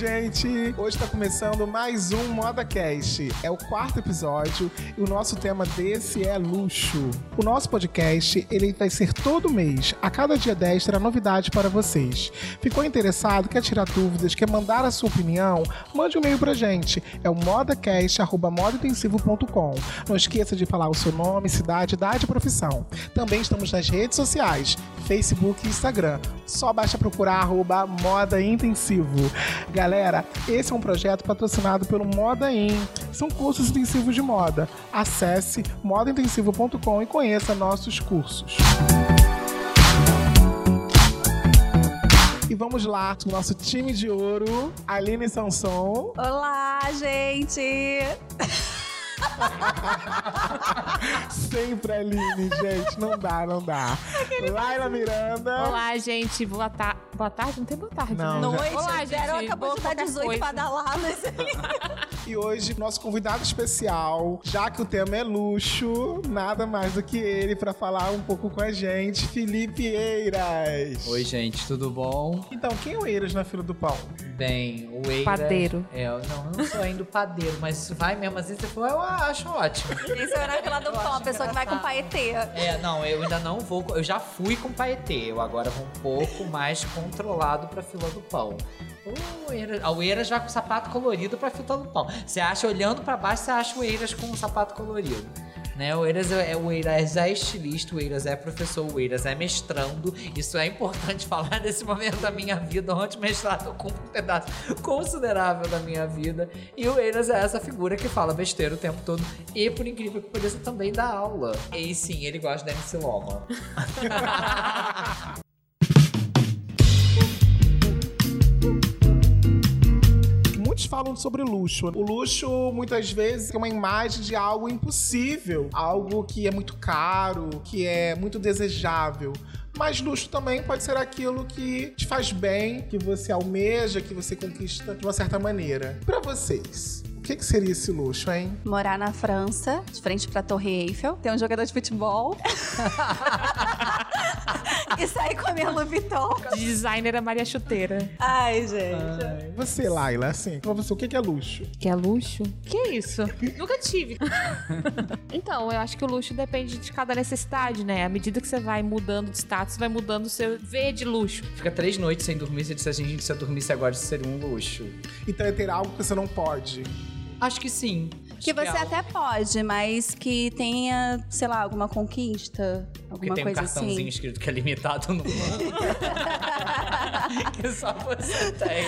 gente! Hoje está começando mais um ModaCast. É o quarto episódio e o nosso tema desse é luxo. O nosso podcast ele vai ser todo mês. A cada dia 10 terá novidade para vocês. Ficou interessado? Quer tirar dúvidas? Quer mandar a sua opinião? Mande um e-mail pra gente. É o modacast.modaintensivo.com. Não esqueça de falar o seu nome, cidade, idade e profissão. Também estamos nas redes sociais, Facebook e Instagram. Só basta procurar arroba Moda Intensivo. Galera, esse é um projeto patrocinado pelo Moda In. São cursos intensivos de moda. Acesse modaintensivo.com e conheça nossos cursos. E vamos lá, o nosso time de ouro, Aline Sanson. Olá, gente! Sempre Aline, gente. Não dá, não dá. Laila Miranda. Olá, gente. Boa, ta boa tarde? Não tem boa tarde, Não, né? já- Noite, Olá, gente. acabou Boa de dar qualquer 18 coisa. badaladas. E hoje, nosso convidado especial, já que o tema é luxo, nada mais do que ele para falar um pouco com a gente, Felipe Eiras. Oi, gente, tudo bom? Então, quem é o Eiras na fila do pão? Bem, o Eira... Padeiro. É, eu- não, eu não sou ainda o padeiro, mas vai mesmo assim, você for, eu acho ótimo. Isso é na fila do pão, a pessoa que vai com paetê. É, não, eu ainda não vou. Eu já fui com paetê, eu agora vou um pouco mais controlado pra fila do pão. O Eiras, o Eiras já com sapato colorido pra fila do pão. Você acha, olhando pra baixo, você acha o Eiras com um sapato colorido. Né? O, Eiras é, o Eiras é estilista, o Eiras é professor, o Eiras é mestrando. Isso é importante falar nesse momento da minha vida, onde mestrado ocupa um pedaço considerável da minha vida. E o Eiras é essa figura que fala besteira o tempo todo. E, por incrível que pareça, também dá aula. E sim, ele gosta da MC Loma. Muitos falam sobre luxo. O luxo, muitas vezes, é uma imagem de algo impossível, algo que é muito caro, que é muito desejável. Mas luxo também pode ser aquilo que te faz bem, que você almeja, que você conquista de uma certa maneira. Pra vocês, o que, que seria esse luxo, hein? Morar na França, de frente pra Torre Eiffel, ter um jogador de futebol. e sair com a minha Louis Vuitton. De designer é Maria Chuteira. Ai, gente. Você, Laila, assim, pra você, o que, é luxo? Que é luxo? Que isso? Nunca tive. então, eu acho que o luxo depende de cada necessidade, né? À medida que você vai mudando de status, vai mudando o seu V de luxo. Fica três noites sem dormir, você disse assim, gente, se eu dormisse agora, isso seria um luxo. Então é ter algo que você não pode. Acho que sim. Que você é até pode, mas que tenha, sei lá, alguma conquista, Porque alguma tem um coisa cartãozinho assim. escrito que é limitado no que só você tem.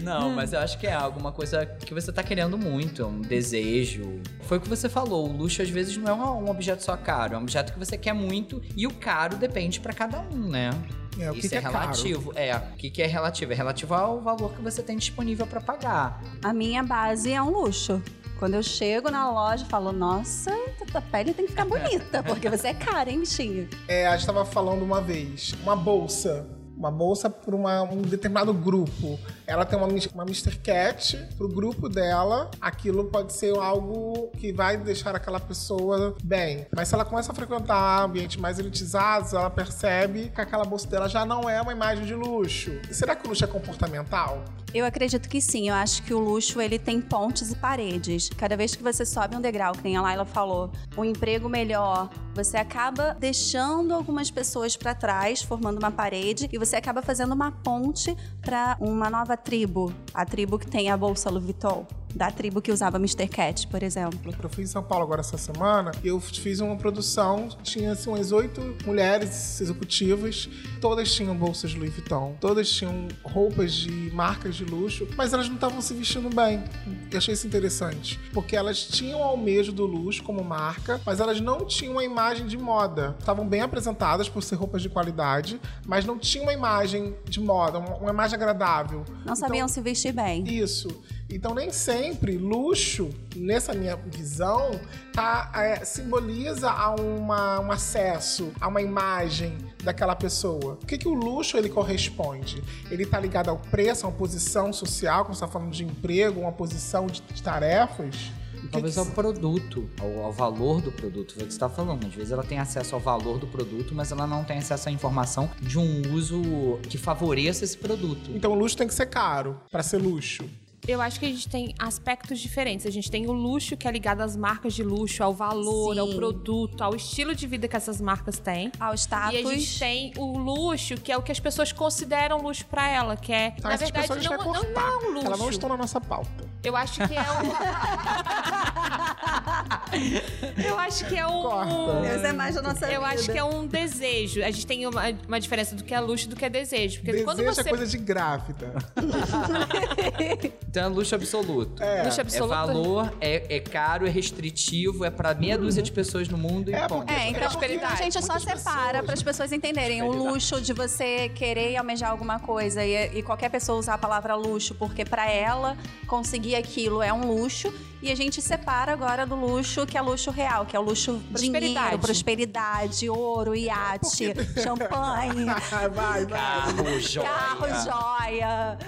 Não, mas eu acho que é alguma coisa que você tá querendo muito, um desejo. Foi o que você falou, o luxo às vezes não é um um objeto só caro, é um objeto que você quer muito e o caro depende pra cada um, né? É, o que, Isso que é, é, caro? relativo. É, o que, que é relativo? É relativo ao valor que você tem disponível pra pagar. A minha base é um luxo. Quando eu chego na loja, falo, nossa, tua pele tem que ficar bonita, porque você é cara, hein, bichinho? É, a gente tava falando uma vez, uma bolsa. Uma bolsa para um determinado grupo. Ela tem uma, uma Mr. Cat pro grupo dela. Aquilo pode ser algo que vai deixar aquela pessoa bem. Mas se ela começa a frequentar ambientes mais elitizados, ela percebe que aquela bolsa dela já não é uma imagem de luxo. Será que o luxo é comportamental? Eu acredito que sim. Eu acho que o luxo ele tem pontes e paredes. Cada vez que você sobe um degrau, que nem a Laila falou, um emprego melhor, você acaba deixando algumas pessoas para trás, formando uma parede, e você acaba fazendo uma ponte para uma nova tribo. A tribo que tem a bolsa Louis Vuitton. Da tribo que usava Mr. Cat, por exemplo. Eu fui em São Paulo agora essa semana e eu fiz uma produção. Tinha assim, umas oito mulheres executivas. Todas tinham bolsas Louis Vuitton. Todas tinham roupas de marcas de luxo. Mas elas não estavam se vestindo bem. Eu achei isso interessante. Porque elas tinham o almejo do luxo como marca, mas elas não tinham uma imagem de moda. Estavam bem apresentadas por ser roupas de qualidade, mas não tinham uma imagem de moda, uma uma imagem agradável. Não Então, sabiam se vestir bem. isso. Então, nem sempre luxo, nessa minha visão, tá, é, simboliza a uma, um acesso, a uma imagem daquela pessoa. O que, que o luxo ele corresponde? Ele está ligado ao preço, a uma posição social, como você está falando de emprego, uma posição de, de tarefas. Talvez que- ao produto, ao, ao valor do produto. Que você está falando. Às vezes ela tem acesso ao valor do produto, mas ela não tem acesso à informação de um uso que favoreça esse produto. Então o luxo tem que ser caro pra ser luxo. Eu acho que a gente tem aspectos diferentes. A gente tem o luxo, que é ligado às marcas de luxo, ao valor, Sim. ao produto, ao estilo de vida que essas marcas têm. Ao status. E a gente tem o luxo, que é o que as pessoas consideram luxo pra ela, que é, Tá, na verdade, não, não, cortar. não é um luxo. Elas não estão na nossa pauta. Eu acho que é um. Eu acho que é um. Corta. Essa é mais da nossa Eu vida. acho que é um desejo. A gente tem uma, uma diferença do que é luxo e do que é desejo. Porque quando Desejo você. é coisa de grávida. Então é luxo absoluto. É. Luxo É absoluto. valor, é, é caro, é restritivo, é pra meia dúzia de pessoas no mundo É, e ponto. porque- É, então prosperidade. a gente só separa para as pessoas entenderem o luxo de você querer e almejar alguma coisa e, e qualquer pessoa usar a palavra luxo porque para ela conseguir aquilo é um luxo e a gente separa agora do luxo que é luxo real, que é o luxo Prosperidade. dinheiro, prosperidade, ouro, iate, champanhe, vai, vai. Carro, joia. carro, joia.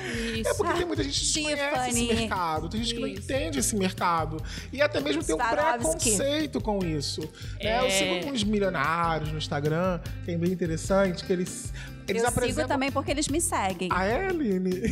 É porque tem muita gente que desconhece esse Tiffany. mercado, tem gente que não Isso. entende esse mercado. E até mesmo tem um preconceito com isso. né? Eu É. sigo alguns milionários no Instagram, que é bem interessante, que eles, eles Eu apresentam. sigo também porque eles me seguem. Ah, é, Aline?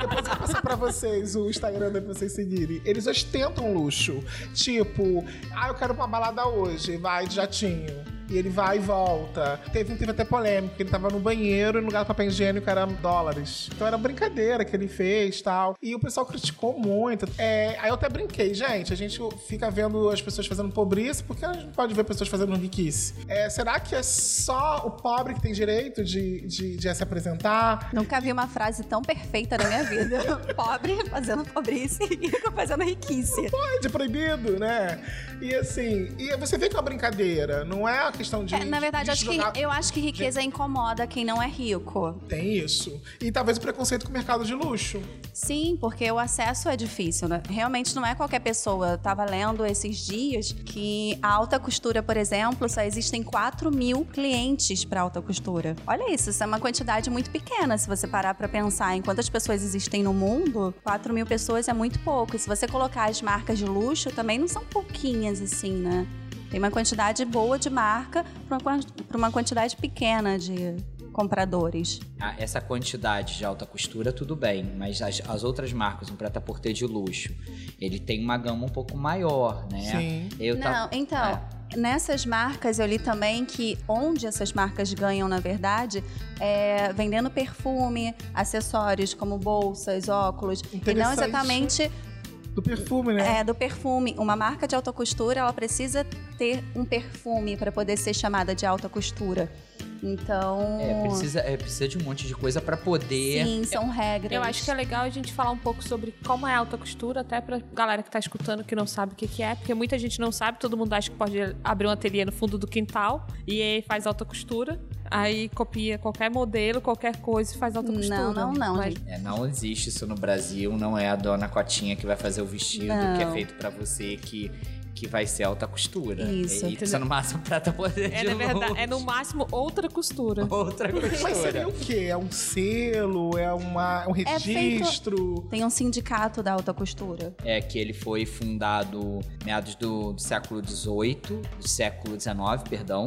Depois eu vou passar pra vocês o Instagram pra vocês seguirem. Eles ostentam luxo. Tipo, ah, eu quero uma balada hoje, vai de jatinho. E ele vai e volta. Teve, teve até polêmica, ele tava no banheiro e no lugar do papel higiênico era dólares. Então era brincadeira que ele fez tal. E o pessoal criticou muito. É, aí eu até brinquei, gente, a gente fica vendo as pessoas fazendo pobreza, porque a gente não pode ver pessoas fazendo riquice. É, será que é só o pobre que tem direito de, de, de se apresentar? Nunca vi uma frase tão perfeita na minha vida. Pobre fazendo pobrice e rico fazendo riquice. Pode, proibido, né? E assim, e você vê que é uma brincadeira, não é questão de. É, na verdade, de acho que, jogar- eu acho que riqueza incomoda quem não é rico. Tem isso. E talvez o preconceito com o mercado de luxo. Sim, porque o acesso é difícil, né? Realmente não é qualquer pessoa. Eu tava lendo esses dias que a alta costura, por exemplo, só existem 4 mil clientes para alta costura. Olha isso, isso é uma quantidade muito pequena. Se você parar para pensar em quantas pessoas existem no mundo, 4 mil pessoas é muito pouco. E se você colocar as marcas de luxo, também não são pouquinhas assim, né? Tem uma quantidade boa de marca para uma, pra uma quantidade pequena de compradores. Ah, essa quantidade de alta costura, tudo bem, mas as, as outras marcas, um preta-porter de luxo, ele tem uma gama um pouco maior, né? Sim. Eu Não, tava- então, É. nessas marcas eu li também que onde essas marcas ganham, na verdade, é vendendo perfume, acessórios como bolsas, óculos, e não exatamente Do perfume, né? é, do perfume. Uma marca de alta costura, ela precisa ter um perfume para poder ser chamada de alta costura. Então, É, precisa, é, precisa de um monte de coisa pra poder. sim, são regras. Eu acho que é legal a gente falar um pouco sobre como é a alta costura, até pra galera que tá escutando que não sabe o que, que é, porque muita gente não sabe, todo mundo acha que pode abrir um ateliê no fundo do quintal e aí faz alta costura, aí copia qualquer modelo, qualquer coisa e faz alta costura. Não, não, não, Mas- gente. É, não existe isso no Brasil, não é a dona Cotinha que vai fazer o vestido Não. que é feito pra você que, que vai ser alta costura. Isso, E isso é no máximo prata poder É, de na verdade, é no máximo outra costura. Outra Mas seria costura. o quê? É um selo? É, uma, é um É feito- registro? Tem um sindicato da alta costura. É que ele foi fundado meados do, do século XVIII, do século XIX, perdão.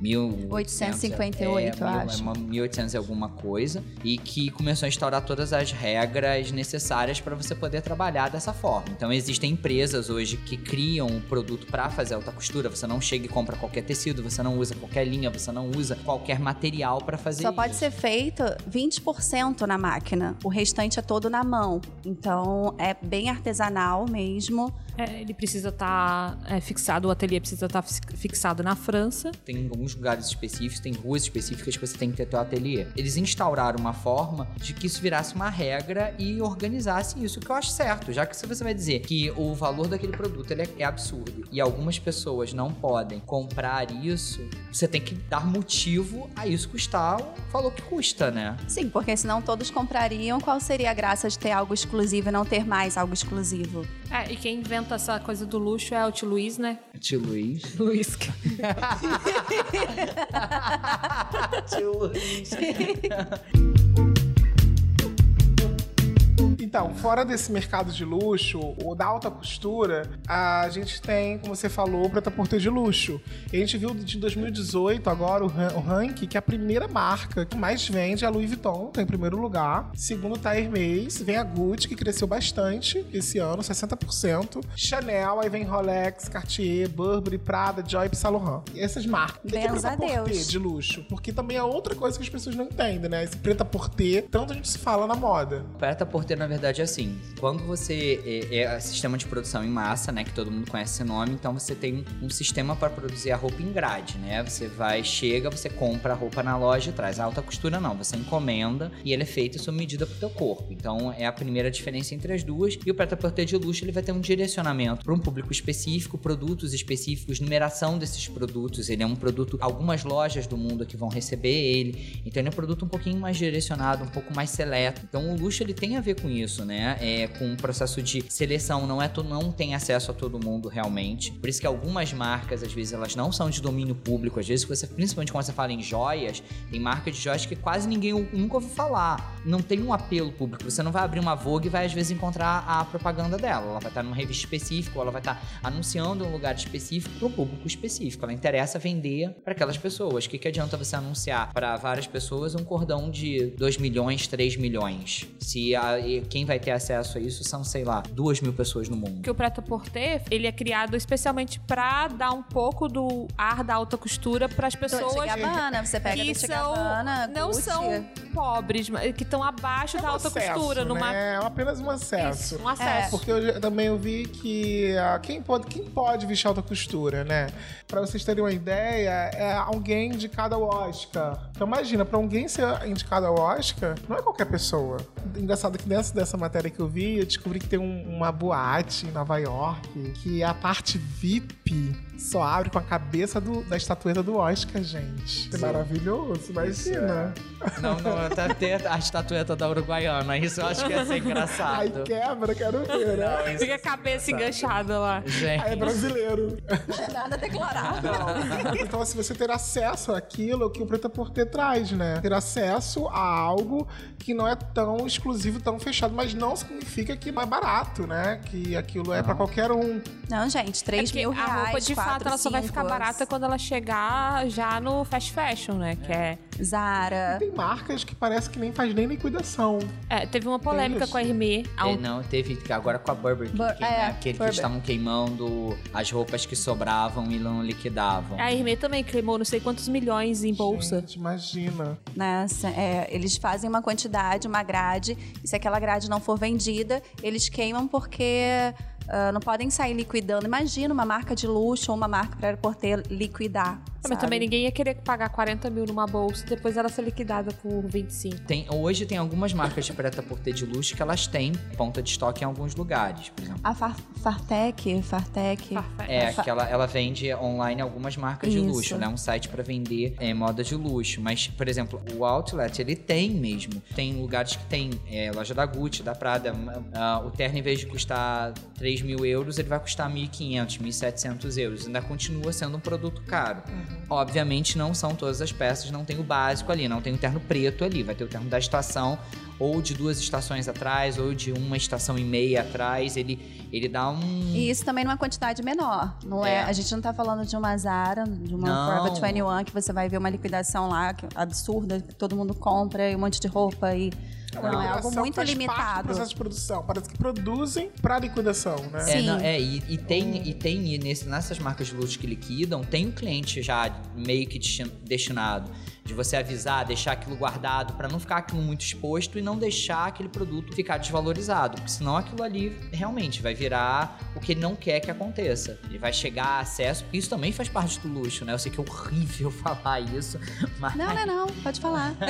1858, 858, é, eu acho. é uma 1800 e alguma coisa. E que começou a instaurar todas as regras necessárias para você poder trabalhar dessa forma. Então existem empresas hoje que criam um produto para fazer alta costura. Você não chega e compra qualquer tecido, você não usa qualquer linha, você não usa qualquer material para fazer Só pode isso. ser feito 20% na máquina. O restante é todo na mão. Então é bem artesanal mesmo. É, ele precisa estar fixado, o ateliê precisa estar fixado na França. Tem alguns lugares específicos, tem ruas específicas que você tem que ter teu ateliê. Eles instauraram uma forma de que isso virasse uma regra e organizasse isso, que eu acho certo. Já que se você vai dizer que o valor daquele produto ele é, é absurdo e algumas pessoas não podem comprar isso, você tem que dar motivo a isso custar o valor que custa, né? Sim, porque senão todos comprariam. Qual seria a graça de ter algo exclusivo e não ter mais algo exclusivo? É, e quem inventa essa coisa do luxo é o tio Luiz, né? Tio Luiz. Luiz. E Então, fora desse mercado de luxo, ou da alta costura, a gente tem, como você falou, o Preta Porter de luxo. E a gente viu de 2018 agora o, ran- o ranking que a primeira marca que mais vende é a Louis Vuitton, tá em primeiro lugar. Segundo tá a Hermès, vem a Gucci, que cresceu bastante esse ano, 60%. Chanel, aí vem Rolex, Cartier, Burberry, Prada, Joy e Saint Laurent. E essas marcas. É Benza a Deus. de luxo? Porque também é outra coisa que as pessoas não entendem, né? Esse preta porter, tanto a gente se fala na moda. Preta porter, na verdade, é assim. Quando você é, é sistema de produção em massa, né? Que todo mundo conhece esse nome, então você tem um sistema para produzir a roupa em grade, né? Você vai, chega, você compra a roupa na loja e traz. A alta costura não, você encomenda e ele é feito sob medida pro teu corpo. Então é a primeira diferença entre as duas. E o preta porter de luxo ele vai ter um direcionamento para um público específico, produtos específicos, numeração desses produtos. Ele é um produto, algumas lojas do mundo que vão receber ele. Então ele é um produto um pouquinho mais direcionado, um pouco mais seleto. Então o luxo ele tem a ver com isso, né? É com um processo de seleção, não é tu não tem acesso a todo mundo realmente. Por isso que algumas marcas às vezes elas não são de domínio público, às vezes você, principalmente quando você fala em joias, tem marcas de joias que quase ninguém nunca ouviu falar. Não tem um apelo público. Você não vai abrir uma Vogue e vai às vezes encontrar a propaganda dela. Ela vai estar numa revista específica, ou ela vai estar anunciando um lugar específico para um público específico. Ela interessa vender para aquelas pessoas. O que, que adianta você anunciar para várias pessoas um cordão de 2 milhões, 3 milhões? Se a- e quem vai ter acesso a isso são, sei lá, 2 mil pessoas no mundo. que o Preta Porter, ele é criado especialmente pra dar um pouco do ar da alta costura pras pessoas Dolce Gabbana, você pega que são Gabbana, não Gucci. são pobres, mas que estão abaixo É um da alta acesso, costura, numa né? É apenas um acesso. Isso, um acesso. Porque eu também eu vi que ah, quem, pode, quem pode vestir alta costura, né? Pra vocês terem uma ideia, é alguém indicado ao Oscar. Então imagina, pra alguém ser indicado ao Oscar, não é qualquer pessoa. Engraçado que dessa, dessa matéria que eu vi, eu descobri que tem um- uma boate em Nova York que a parte VIP só abre com a cabeça do, da estatueta do Oscar, gente. Que maravilhoso, é. imagina. É. Não, não, até ter a estatueta da Uruguaiana. Isso eu acho que ia ser engraçado. Ai, quebra, quero ver, né? Não, é Fica a cabeça é enganchada lá. Gente. Aí é brasileiro. É nada declarado. Não. então, se assim, você ter acesso àquilo que o Preta Porter traz, né? Ter acesso a algo que não é tão exclusivo, tão fechado, mas não significa que não é barato, né? Que aquilo é para qualquer um. Não, gente, 3 é mil reais, a roupa de barata, ela só vai ficar barata quando ela chegar já no fast fashion, né? É. Que é Zara. Tem marcas que parece que nem faz nem liquidação. É, teve uma polêmica com a Hermé. É, um... Não, teve agora com a Burberry, Bur que, né, é, aquele Burberry. que estavam queimando as roupas que sobravam e não liquidavam. A Hermé também queimou não sei quantos milhões em bolsa. Gente, imagina. Nessa, é, eles fazem uma quantidade, uma grade, e se aquela grade não for vendida, eles queimam porque ah, não podem sair liquidando. Imagina uma marca de luxo ou uma marca para porter liquidar. Mas sabe? também ninguém ia querer pagar 40 mil numa bolsa e depois ela ser liquidada por 25. Tem, hoje tem algumas marcas de preta porter de luxo que elas têm ponta de estoque em alguns lugares, por exemplo. A Far Fartec, Fartec. Farfetch. É, que ela, ela vende online algumas marcas de Isso. luxo, né? Um site pra vender é, moda de luxo. Mas, por exemplo, o Outlet, ele tem mesmo. Tem lugares que tem é, loja da Gucci, da Prada. ah, o terno, em vez de custar 3 mil euros, ele vai custar 1.500, 1.700 euros. Ainda continua sendo um produto caro. Obviamente, não são todas as peças, não tem o básico ali, não tem o terno preto ali. Vai ter o terno da estação, ou de duas estações atrás, ou de uma estação e meia atrás. Ele, ele dá um... E isso também numa quantidade menor. Não é. É. A gente não tá falando de uma Zara, de uma Não. Forever 21, que você vai ver uma liquidação lá que- absurda, todo mundo compra e um monte de roupa e. Não, é algo muito do limitado. processo de produção. Parece que produzem pra liquidação, né? É, Sim. não, é, e, e tem, e tem e nesse, nessas marcas de luxo que liquidam, tem um cliente já meio que destin- destinado. De você avisar, deixar aquilo guardado, pra não ficar aquilo muito exposto e não deixar aquele produto ficar desvalorizado. Porque senão aquilo ali realmente vai virar o que ele não quer que aconteça. Ele vai chegar a acesso, porque isso também faz parte do luxo, né? Eu sei que é horrível falar isso, mas. Não, não, não, pode falar.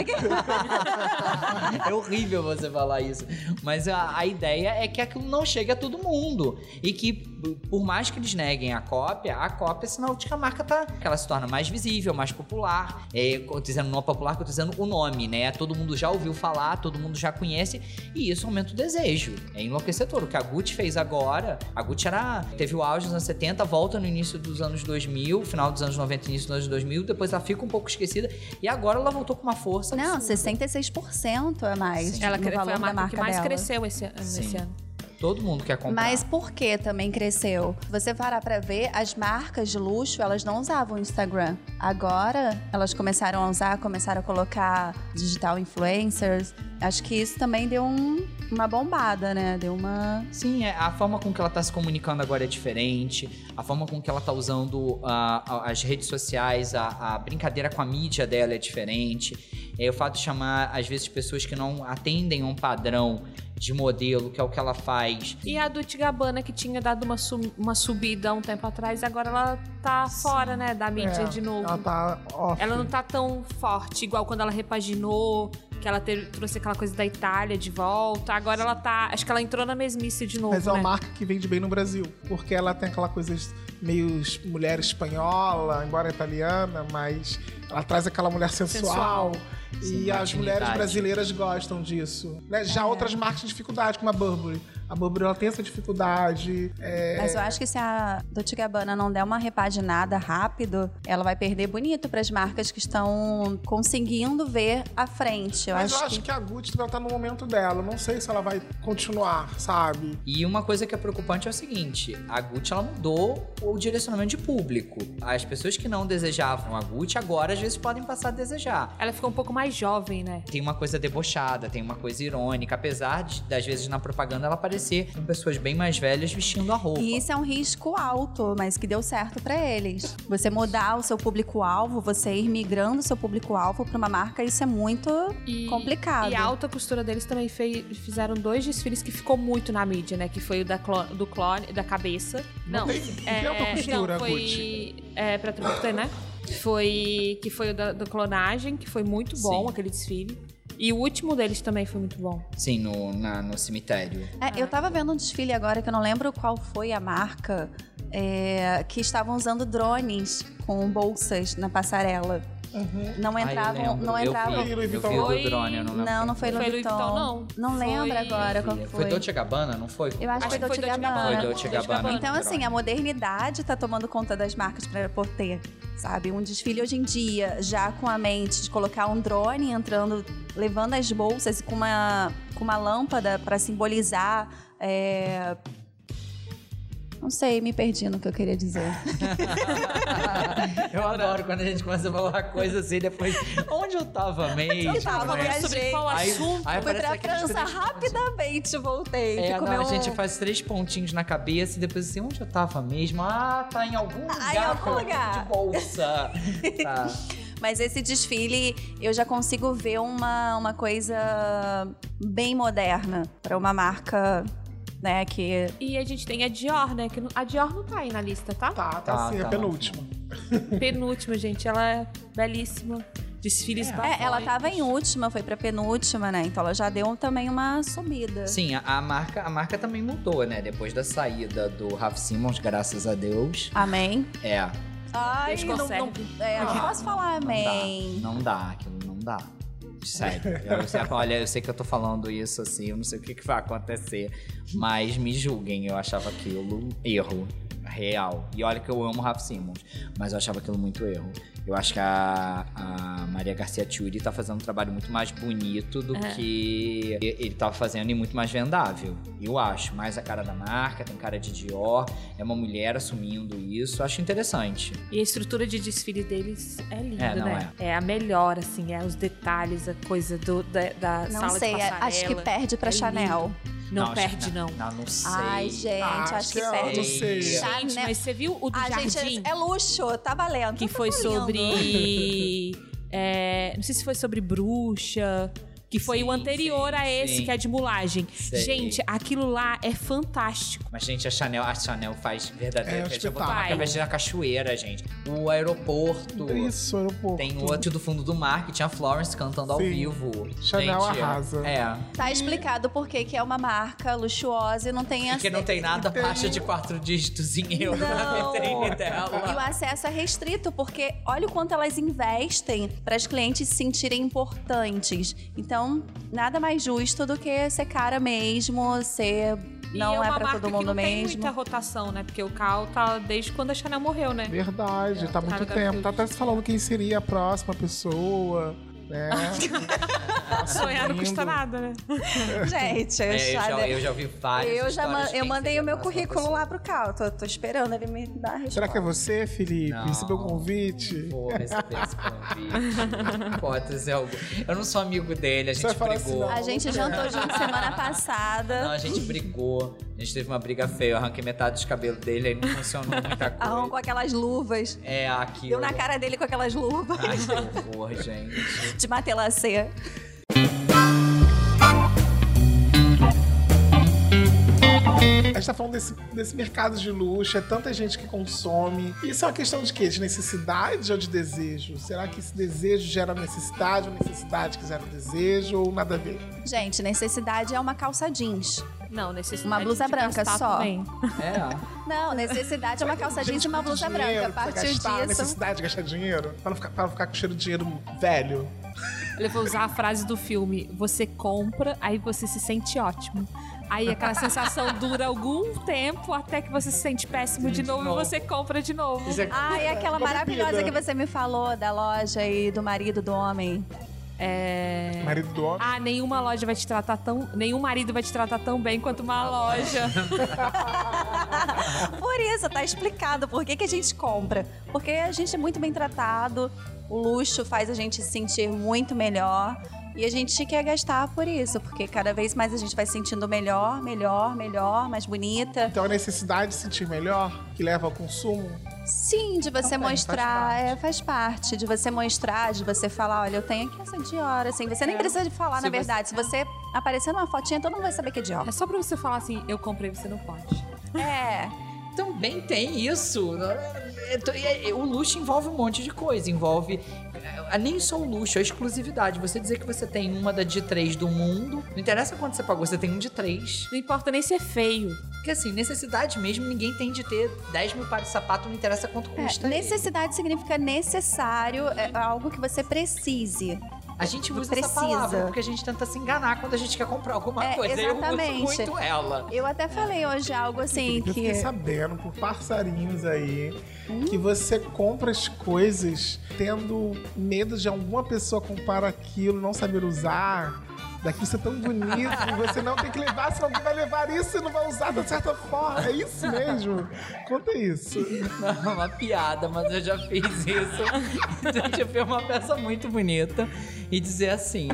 é horrível você falar isso. Mas a, a ideia é que aquilo não chegue a todo mundo. E que por mais que eles neguem a cópia, a cópia é sinal de que a marca tá. que ela se torna mais visível, mais popular. É, dizendo não popular, que eu tô dizendo o nome, né? Todo mundo já ouviu falar, todo mundo já conhece, e isso aumenta o desejo. É enlouquecedor. O que a Gucci fez agora, a Gucci era, teve o auge nos anos 70, volta no início dos anos 2000, final dos anos 90, início dos anos 2000, depois ela fica um pouco esquecida, e agora ela voltou com uma força. Não, absurda. 66% é mais. Sim. Ela no foi a da marca, marca que mais dela. cresceu esse, esse ano. Todo mundo quer comprar. Mas por que também cresceu? Você parar pra ver, as marcas de luxo, elas não usavam o Instagram. Agora, elas começaram a usar, começaram a colocar digital influencers. Acho que isso também deu um- uma bombada, né? Deu uma... Sim, é, a forma com que ela tá se comunicando agora é diferente. A forma com que ela tá usando a- as redes sociais, a, a brincadeira com a mídia dela é diferente. É, o fato de chamar, às vezes, pessoas que não atendem a um padrão de modelo, que é o que ela faz. E a Dolce Gabbana, que tinha dado uma, su- uma subida há um tempo atrás, agora ela tá fora, né, da mídia É, de novo. Ela tá off. Ela não tá tão forte, igual quando ela repaginou, que ela teve- trouxe aquela coisa da Itália de volta. Agora ela tá. Acho que ela entrou na mesmice de novo. Mas é uma né? marca que vende bem no Brasil. Porque ela tem aquela coisa meio mulher espanhola, embora italiana, mas ela traz aquela mulher sensual. E Sim, as latinidade. mulheres brasileiras gostam disso. né? Já outras marcas têm dificuldade, como a Burberry. A Burberry ela tem essa dificuldade. é, Mas eu acho que se a Dolce Gabbana não der uma repaginada rápido, ela vai perder bonito para as marcas que estão conseguindo ver à frente. Eu Mas acho eu acho que... que... a Gucci ela tá no momento dela. Não sei se ela vai continuar, sabe? E uma coisa que é preocupante é o seguinte: a Gucci ela mudou o direcionamento de público. As pessoas que não desejavam a Gucci agora às vezes podem passar a desejar. Ela ficou um pouco mais jovem, né? Tem uma coisa debochada, tem uma coisa irônica, apesar de, das vezes na propaganda ela aparecer com pessoas bem mais velhas vestindo a roupa. E isso é um risco alto, mas que deu certo para eles. Você mudar o seu público-alvo, você ir migrando o seu público-alvo para uma marca, isso é muito E, complicado. E a alta costura deles também fei- fizeram dois desfiles que ficou muito na mídia, né? Que foi o da clo- do clone, da cabeça. Não, não tem alta costura, não, foi Gucci. é, pra ter, né? Foi que foi o da, da clonagem, que foi muito bom Sim. aquele desfile. E o último deles também foi muito bom. Sim, no, na- no cemitério. É, eu tava vendo um desfile agora que eu não lembro qual foi a marca, é, que estavam usando drones com bolsas na passarela. Uhum. Não Ah, eu entravam, não eu entravam. vi, eu vi Vuitton. o Foi- drone, eu não lembro. Não, não foi Louis Vuitton. Vuitton, não. Não Foi- lembro agora qual Foi, foi. Dolce Gabbana, não foi? Eu acho que Acho foi que foi Dolce Gabbana. Foi Dolce Gabbana. Então, assim, a modernidade tá tomando conta das marcas para poder sabe? Um desfile hoje em dia, já com a mente de colocar um drone entrando, levando as bolsas e com uma, com uma lâmpada para simbolizar. é, Não sei, me perdi no que eu queria dizer. eu adoro quando a gente começa a falar coisa assim, depois. Onde eu tava mesmo? eu tava, né? viajei. Sobre qual Aí- assunto? aí Fui parece pra França pontinhos. rapidamente, voltei. É, Fui não, comer a gente faz três pontinhos na cabeça e depois assim, onde eu tava mesmo? Ah, tá em algum lugar. Ah, em algum lugar. De bolsa. tá. Mas esse desfile, eu já consigo ver uma, uma coisa bem moderna para uma marca, né, que... E a gente tem a Dior, né? Que não- a Dior não tá aí na lista, tá? Tá, tá, Tá, sim, tá. a penúltima. Penúltima, gente. Ela é belíssima. Desfiles É. É, ela tava em última, foi pra penúltima, né? Então ela já deu também uma subida. Sim, a, a marca, a marca também mudou, né? Depois da saída do Ralph Simmons, graças a Deus. Amém. É. Ai, Deus não, não, é, não posso falar Não amém. dá, não dá, aquilo não dá. Sério. Eu sei, olha, eu sei que eu tô falando isso assim, eu não sei o que, que vai acontecer. Mas me julguem, eu achava aquilo erro. Real. E olha que eu amo Ralph Simmons, mas eu achava aquilo muito erro. Eu acho que a, a Maria Garcia Turi tá fazendo um trabalho muito mais bonito do É. que ele tava fazendo e muito mais vendável. Eu acho. Mais a cara da marca, tem cara de Dior, é uma mulher assumindo isso. Eu acho interessante. E a estrutura de desfile deles é linda, É, não né? É. a melhor, assim, é os detalhes, a coisa do, da, da Não sala sei, de é- passarela. acho que perde pra É Chanel. Não, acho- perde, não. Não, não sei. Ai, gente, Ah, acho, acho que que perde. não sei. Gente, Chanel- mas você viu o do Ah, Jardim? gente, é luxo, tá valendo. que Tá foi sobre... é, não sei se foi sobre bruxa. Que foi Sim, o anterior sim, a esse, sim. que é de mulagem. Sei. Gente, aquilo lá é fantástico. Mas, gente, a Chanel, a Chanel faz É, verdadeiramente. eu vou tomar cabeça na cachoeira, gente. O aeroporto. Isso, aeroporto. Tem o outro do fundo do mar que tinha a Florence cantando ao vivo. Chanel Gente, arrasa. É. Tá explicado por que que é uma marca luxuosa e não tem Porque não tem nada baixa de quatro dígitos em euro na Não. vitrine E o dela. acesso é restrito, porque olha o quanto elas investem para as clientes se sentirem importantes. Então, nada mais justo do que ser cara mesmo, ser. Não e é, é para todo que mundo não tem mesmo. muita rotação, né? Porque o Cal tá desde quando a Chanel morreu, né? Verdade, tá há muito tempo. Tá até se falando quem seria a próxima pessoa, Tá Sonhar não custa nada, né? Gente, eu, É, eu, já, eu já ouvi várias eu já man- eu mandei o meu currículo lá pro Cal. Tô, tô esperando ele me dar a resposta. Será que é você, Felipe? Não. Recebeu o convite? Vou receber esse convite. Hipótese alguma. Eu não sou amigo dele, a gente brigou. assim, A gente jantou junto semana passada. Não, a gente brigou. A gente teve uma briga feia. Eu arranquei metade dos cabelos dele, aí não funcionou muita coisa. Arrão com aquelas luvas. É aquilo. Deu na cara dele com aquelas luvas Ai, que horror, gente. de matelacê. A gente tá falando desse, desse mercado de luxo, é tanta gente que consome. Isso é uma questão de quê? De necessidade ou de desejo? Será que esse desejo gera necessidade ou necessidade que gera desejo ou nada a ver? Gente, necessidade é uma calça jeans. Não, necessidade Uma blusa branca só. também. É. Não, necessidade é uma calça jeans e uma blusa branca. A pra partir gastar, disso. necessidade de gastar dinheiro pra não ficar, pra não ficar com cheiro de dinheiro velho. Ele vai usar a frase do filme: você compra, aí você se sente ótimo. Aí aquela sensação dura algum tempo até que você se sente péssimo de De novo, novo. e você compra de novo. É- Ah, e aquela maravilhosa que você me falou da loja e do marido do homem. É. Marido do homem. Ah, nenhuma loja vai te tratar tão. Nenhum marido vai te tratar tão bem quanto uma loja. Por isso, tá explicado por que, que a gente compra. Porque a gente é muito bem tratado, o luxo faz a gente se sentir muito melhor. E a gente quer gastar por isso, porque cada vez mais a gente vai se sentindo melhor, melhor, melhor, mais bonita. Então a necessidade de se sentir melhor, que leva ao consumo. Sim, de você Também, faz mostrar, parte. é, faz parte. De você mostrar, de você falar, olha, eu tenho aqui essa Dior, assim. Você nem precisa de falar, Se na você- verdade. Se você aparecer numa fotinha, todo mundo vai saber que é Dior. É só pra você falar assim: eu comprei, você não pode. É. Também tem isso. É, é, é, O luxo envolve um monte de coisa. Envolve é, nem só o luxo, a exclusividade. Você dizer que você tem uma da de três do mundo. Não interessa quanto você pagou, você tem um de três. Não importa nem ser feio. Porque assim, necessidade mesmo, ninguém tem de ter 10 mil pares de sapato, não interessa quanto É, custa. ele. necessidade significa necessário, é algo que você precise. A gente usa Precisa. essa palavra porque a gente tenta se enganar quando a gente quer comprar alguma É, coisa. Eu exatamente. uso muito ela. Eu até falei hoje algo assim Eu fiquei que. sabendo por passarinhos aí Hum? que você compra as coisas tendo medo de alguma pessoa comprar aquilo, não saber usar. Daqui isso é tão bonito você não tem que levar, senão alguém vai levar isso e não vai usar de certa forma. É isso mesmo? Conta isso. Não, uma piada, mas eu já fiz isso. de ver uma peça muito bonita e dizer assim: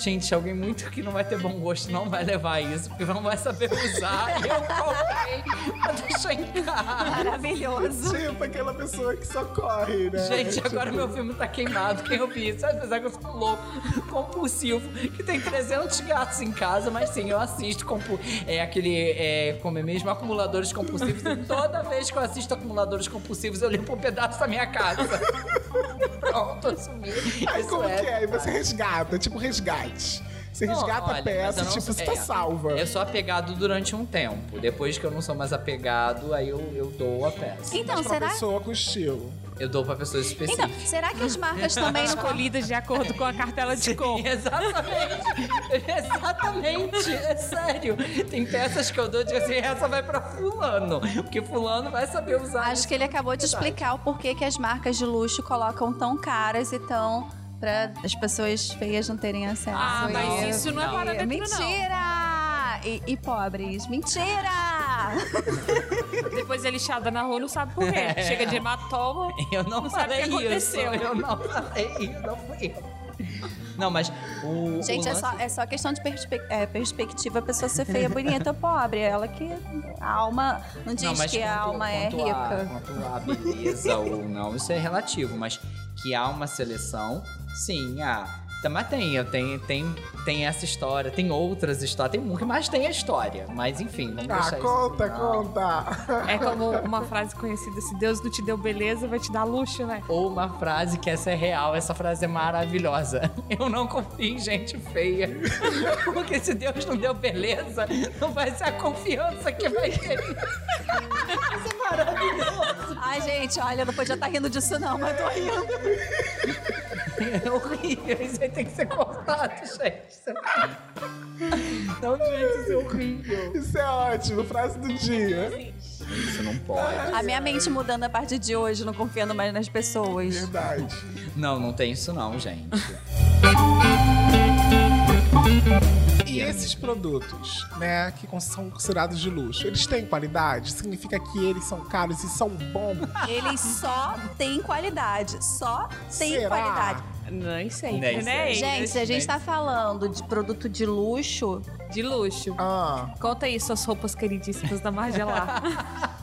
gente, alguém muito que não vai ter bom gosto não vai levar isso, porque não vai saber usar. E eu comprei pra deixar em casa. Maravilhoso. Tipo aquela pessoa que só corre, né? Gente, agora Tipo, meu filme tá queimado. Quem eu vi isso? Apesar que eu sou um louco, compulsivo, que tem 300 gatos em casa, mas sim, eu assisto compu é aquele, é, como é mesmo, acumuladores compulsivos. E toda vez que eu assisto acumuladores compulsivos, eu limpo um pedaço da minha casa. Pronto, assumi. Aí Isso como é que é? Aí você resgata, tipo resgate. Você Não, resgata olha, a peça, eu não tipo, você tá é, salva. Eu sou apegado durante um tempo. Depois que eu não sou mais apegado, aí eu, eu dou a peça. Então, Mas pra será? pessoa com estilo. Eu dou pra pessoas específicas. Então, será que as marcas também não Escolhidas de acordo com a cartela de cor. Exatamente. Exatamente. É sério. Tem peças que eu dou de assim, essa vai pra fulano. Porque fulano vai saber usar. Acho que ele acabou de explicar o porquê que as marcas de luxo colocam tão caras e tão para as pessoas feias não terem acesso. Ah, E- mas isso não é Não. parâmetro, não. Mentira! E, e pobres, mentira! Depois é lixada na rua, não sabe por quê. Chega de hematoma. Eu não, Não sabe o falei que isso. aconteceu. Eu não falei isso. Não fui eu. Não, mas o. Gente, o é, só, lance- é só questão de perspe- é, perspectiva a pessoa ser feia, bonita ou pobre. Ela que. A alma. Não diz Não, que a quanto- alma é quanto a- rica. quanto a beleza ou não, isso é relativo, mas que há uma seleção, sim, há. Tá, Mas tem, eu tenho, tem, tem essa história, tem outras histórias, tem que mais tem a história. Mas enfim, vamos Ah, deixar isso. conta, conta. É como uma frase conhecida: se Deus não te deu beleza, vai te dar luxo, né? Ou uma frase que essa é real, essa frase é maravilhosa. Eu não confio em gente feia. Porque se Deus não deu beleza, não vai ser a confiança que vai ter. Isso é maravilhoso. Ai, gente, olha, não podia estar rindo disso não, mas tô rindo. É horrível, isso aí tem que ser cortado, gente. Não, gente, isso é horrível. Isso é ótimo, frase do dia. Isso não pode. A minha mente mudando a partir de hoje, não confiando mais nas pessoas. Verdade. Não, não tem isso não, gente. E esses produtos, né, que são considerados de luxo, eles têm qualidade? Significa que eles são caros e são bons? Eles só têm qualidade. Só tem Será? qualidade. Nem sei, Nem né? Gente, se a gente tá falando de produto de luxo, De luxo. Ah, Conta aí suas roupas queridíssimas da Margelar.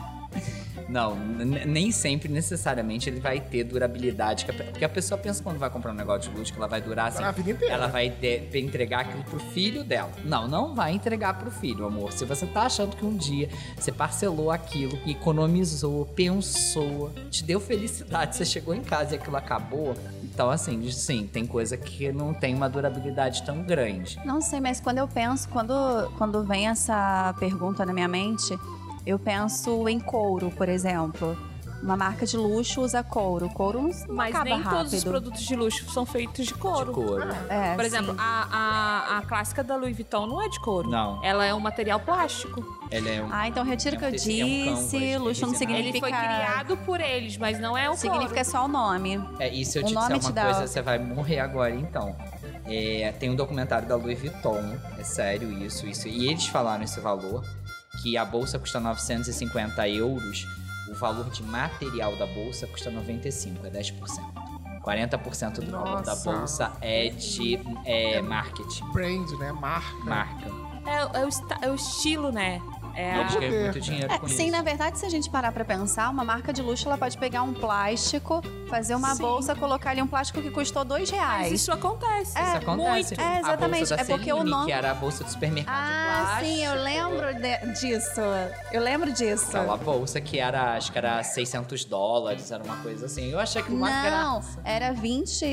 Não, nem sempre necessariamente ele vai ter durabilidade. Porque a pessoa pensa quando vai comprar um negócio de luxo que ela vai durar assim. a vida inteira. Ela vai de- entregar aquilo pro filho dela. Não, não vai entregar pro filho, amor. Se você tá achando que um dia você parcelou aquilo, economizou, pensou, te deu felicidade, você chegou em casa e aquilo acabou. Então, assim, sim, tem coisa que não tem uma durabilidade tão grande. não sei, mas quando eu penso, quando, quando vem essa pergunta na minha mente, eu penso em couro, por exemplo. Uma marca de luxo usa couro. Couro não, Mas acaba nem rápido. todos os produtos de luxo são feitos de couro. De couro. É, Por exemplo, a, a, a clássica da Louis Vuitton não é de couro. Não. Ela é um material plástico. Ele é um. Ah, então retiro o que eu É um é um disse. luxo não significa... Ele foi criado por eles, mas não é o Significa só o nome. É, e se eu O te disser te uma dá- coisa, você vai morrer agora, então. É, tem um documentário da Louis Vuitton, é sério isso, isso. E eles falaram esse valor, que a bolsa custa 950 euros, o valor de material da bolsa custa 95, é 10%. 40% do valor da Nossa. bolsa é de é, marketing, brand, né? Marca. marca. É, é o, é o estilo, né? É a- ganham poder. muito dinheiro É, com sim, isso. na verdade, se a gente parar pra pensar, uma marca de luxo ela pode pegar um plástico, fazer uma Sim. bolsa, colocar ali um plástico que custou dois Mas reais. isso acontece. É, Isso acontece. muito. É, exatamente. A bolsa da É porque o Celine, nome- que era a bolsa do supermercado de Ah, sim, eu lembro de- disso. Eu lembro disso. Aquela bolsa que era, acho que era 600 dólares, era uma coisa assim. Eu achei que uma Não, graça. era 20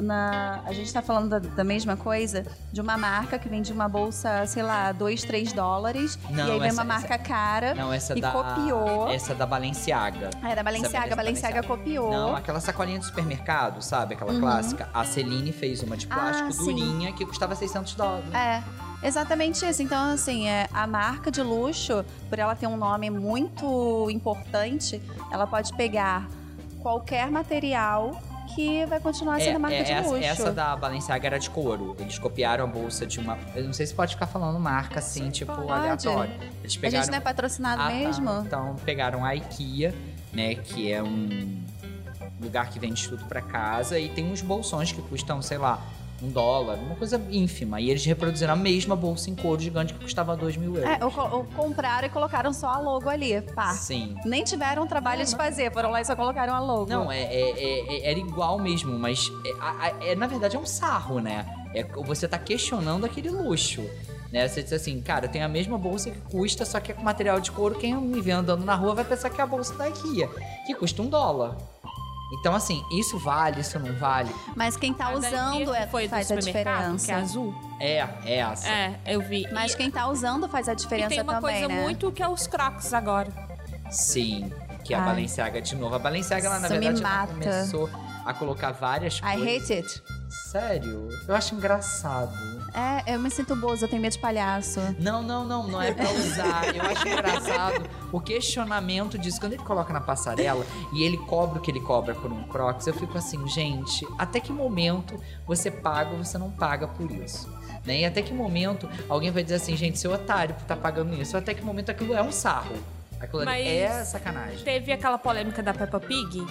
na. A gente tá falando da, da mesma coisa, de uma marca que vende uma bolsa, sei lá, 2, 3 dólares. Não, e aí vem essa- uma marca cara. Não, essa e da. copiou. Essa da Balenciaga. Ah, era Balenciaga, Essa Balenciaga copiou. Não, aquela sacolinha de supermercado, sabe? Aquela Uhum. clássica. A Celine fez uma de plástico Ah, sim. durinha que custava 600 dólares. É, exatamente isso. Então, assim, é, a marca de luxo, por ela ter um nome muito importante, ela pode pegar qualquer material que vai continuar sendo marca de essa, luxo. essa da Balenciaga era de couro. Eles copiaram a bolsa de uma. Eu não sei se pode ficar falando marca assim, tipo, pode. aleatório. Eles A pegaram. gente não é patrocinado Ah, tá. mesmo? Então pegaram a IKEA, né? Que é um lugar que vende tudo pra casa e tem uns bolsões que custam, sei lá, um dólar, uma coisa ínfima. E eles reproduziram a mesma bolsa em couro gigante que custava dois mil euros. É, ou, co- ou compraram e colocaram só a logo ali, pá. Sim. Nem tiveram trabalho de fazer, foram lá e só colocaram a logo. Não, é, é- é- é- era igual mesmo, mas é, é, na verdade é um sarro, né? É, você tá questionando aquele luxo. Né? Você diz assim, cara, tem a mesma bolsa que custa, só que é com material de couro. Quem me vê andando na rua vai pensar que é a bolsa da IKEA, que custa um dólar. Então, assim, isso vale, isso não vale. Mas quem tá A usando é, que foi do faz a diferença. Que é azul. É, é essa. É, eu vi. Mas e, quem tá usando faz a e diferença tem uma também, coisa né? muito que é os crocs agora. Sim, que é a Ai. Balenciaga de novo. A Balenciaga, ela, na Isso verdade, mata. começou a colocar várias I coisas. hate it. Sério? Eu acho engraçado. É, eu me sinto bozo, eu tenho medo de palhaço. Não, não, não, não é pra usar. Eu acho engraçado o questionamento disso. Quando ele coloca na passarela e ele cobra o que ele cobra por um Crocs, eu fico assim, gente, até que momento você paga ou você não paga por isso? Né? E até que momento alguém vai dizer assim, gente, seu otário por tá pagando isso? Ou até que momento aquilo é um sarro? Aquilo ali Mas é sacanagem. Teve aquela polêmica da Peppa Pig.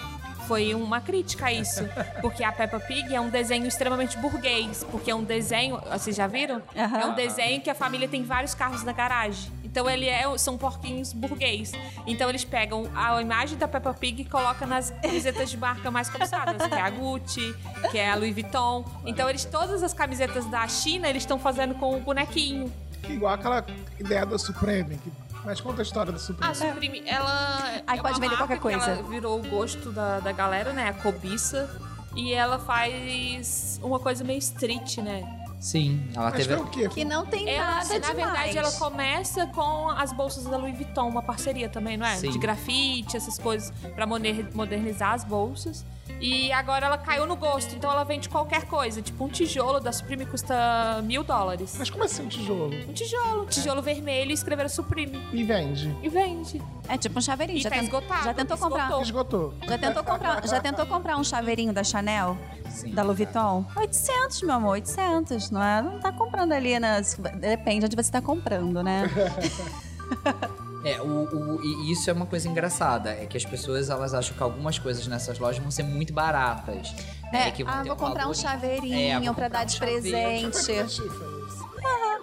Foi uma crítica a isso. Porque a Peppa Pig é um desenho extremamente burguês. Porque é um desenho. Vocês já viram? Aham. É um desenho que a família tem vários carros na garagem. Então ele é, são porquinhos burguês. Então eles pegam a imagem da Peppa Pig e colocam nas camisetas de marca mais cobiçadas, que é a Gucci, que é a Louis Vuitton. Então eles todas as camisetas da China eles estão fazendo com o bonequinho. Igual aquela ideia da Supreme. Que... Mas conta a história da Supreme. A Supreme, ela. Aí é pode vender qualquer que coisa. Ela virou o gosto da, da galera, né? A cobiça. E ela faz uma coisa meio street, né? Sim, ela Mas teve. o quê? Que não tem Ela, nada na verdade, demais. ela começa com as bolsas da Louis Vuitton, uma parceria também, não é? Sim. De grafite, essas coisas, pra moder- modernizar as bolsas. E agora ela caiu no gosto, então ela vende qualquer coisa. Tipo, um tijolo da Supreme custa mil dólares. Mas como assim um tijolo? Um tijolo, tijolo vermelho e escreveram Supreme. E vende. E vende. É tipo um chaveirinho. E já, tá ten- esgotado, já tentou comprar. esgotou. Esgotou. Já tentou comprar, já tentou comprar um chaveirinho da Chanel, Sim. da Louis Vuitton? 800, meu amor, 800, não é? Não tá comprando ali, né? Depende onde você tá comprando, né? É, o, o- e isso é uma coisa engraçada, é que as pessoas elas acham que algumas coisas nessas lojas vão ser muito baratas. né, É, que vão ah, ter vou comprar um chaveirinho É, comprar dar um de presente. isso.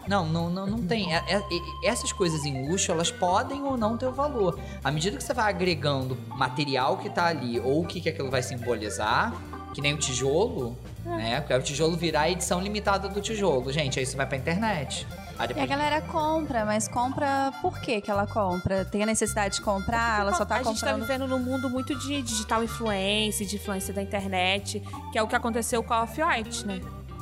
Não, não, não, não tem. É- é- é- essas coisas em luxo, elas podem ou não ter o valor. À medida que você vai agregando material que tá ali, ou o que, que aquilo vai simbolizar, que nem o tijolo, né? Porque aí o tijolo virar a edição limitada do tijolo. Gente, aí isso vai pra internet. E a galera compra, mas compra por que que ela compra? Tem a necessidade de comprar, ela só tá a gente tá comprando. vivendo num mundo muito de digital influence, de influência da internet, que é o que aconteceu com a Off-White, né?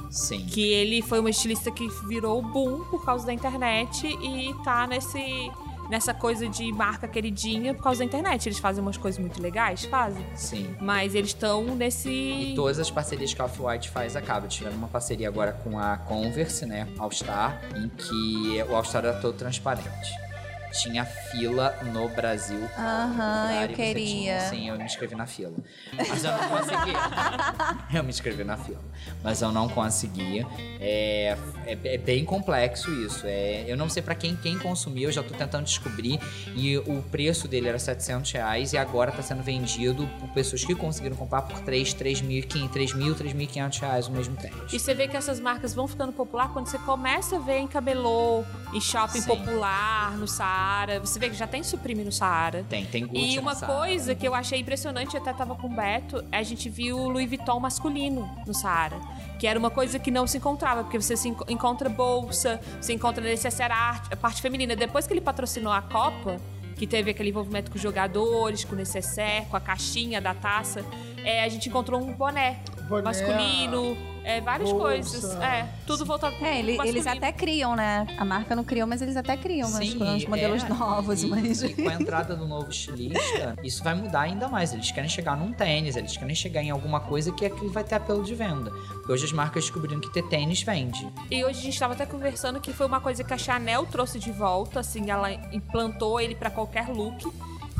Sim. Que ele foi uma estilista que virou boom por causa da internet e tá nesse nessa coisa de marca queridinha por causa da internet. Eles fazem umas coisas muito legais, fazem. Sim. Mas eles estão nesse. E todas as parcerias que a Off-White faz acabam. Tiveram uma parceria agora com a Converse, né? All Star, em que o All Star era todo transparente. Tinha fila no Brasil. Aham, eu você queria. tinha- Sim, eu me inscrevi na fila. Mas eu não consegui. eu me inscrevi na fila. Mas eu não consegui. É, é, é bem complexo isso. É, eu não sei pra quem, quem consumiu, eu já tô tentando descobrir. E o preço dele era 700 reais e agora tá sendo vendido por pessoas que conseguiram comprar por 3, 3.500, 3.000, 3.500 reais o mesmo tênis. E você vê que essas marcas vão ficando popular quando você começa a ver em camelô, em shopping Sim. popular, no Saara. Você vê que já tem Supreme no Saara. Tem, tem Gucci E uma coisa que eu achei impressionante, eu até tava com o Beto, a gente viu o Louis Vuitton masculino no Saara. Que era uma coisa que não se encontrava, porque você se enco- encontra bolsa, você encontra necessária arte, a parte feminina. Depois que ele patrocinou a Copa, que teve aquele envolvimento com os jogadores, com o necessaire, com a caixinha da taça, é, a gente encontrou um boné, Boné, masculino, é, várias bolsa. coisas. É, tudo voltado pro É, ele- masculino. eles até criam, né? A marca não criou, mas eles até criam umas- Sim, uns modelos é, novos, e, mas. e com a entrada do novo estilista, isso vai mudar ainda mais. Eles querem chegar num tênis, eles querem chegar em alguma coisa que aquilo vai ter apelo de venda. Porque hoje as marcas descobriram que ter tênis vende. E hoje a gente tava até conversando que foi uma coisa que a Chanel trouxe de volta, assim, ela implantou ele pra qualquer look.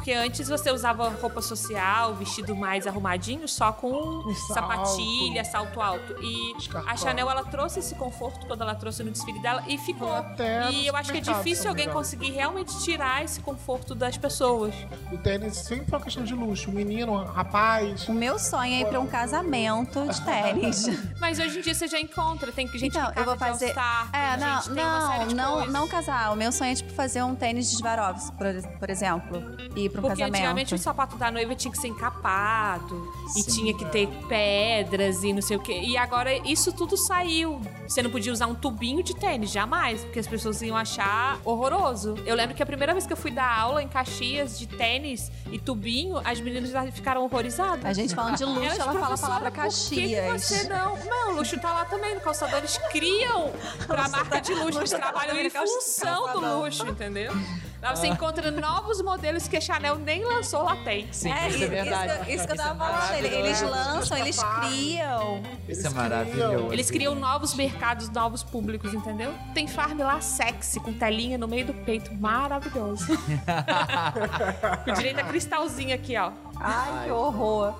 Porque antes você usava roupa social, vestido mais arrumadinho, só com Um salto. sapatilha, salto alto. E Escarpão. a Chanel, ela trouxe esse conforto quando ela trouxe no desfile dela e ficou. Até E eu acho que é difícil alguém conseguir realmente tirar esse conforto das pessoas. O tênis sempre foi uma questão de luxo. Menino, rapaz. O meu sonho é ir pra um casamento de tênis. Mas hoje em dia você já encontra, tem gente Então, que eu vou fazer- All-Star, É, não, gente, não, não, não casar. O meu sonho é, tipo, fazer um tênis de Swarovski, por, por exemplo. E ir pra um Porque casamento. antigamente o sapato da noiva tinha que ser encapado e Sim. tinha que ter pedras e não sei o quê. E agora isso tudo saiu. Você não podia usar um tubinho de tênis, jamais, porque as pessoas iam achar horroroso. Eu lembro que a primeira vez que eu fui dar aula em Caxias de tênis e tubinho, as meninas já ficaram horrorizadas. A gente falando de luxo, Elas, ela fala a "Professora, palavra Por que, que Caxias. você não? Não, o luxo tá lá também no calçador. Eles criam pra marca de luxo. Eles tá trabalham em função do luxo, entendeu? Lá você encontra novos modelos que a Chanel nem lançou, lá tem. Sim, É, isso é verdade. Isso, isso que eu Isso é tava falando. Ele- Eles lançam, eles criam. Isso é maravilhoso. Eles criam novos mercados, novos públicos, entendeu? Tem farm lá sexy, com telinha no meio do peito. Maravilhoso. com direito a cristalzinho aqui, ó. Ai, que horror.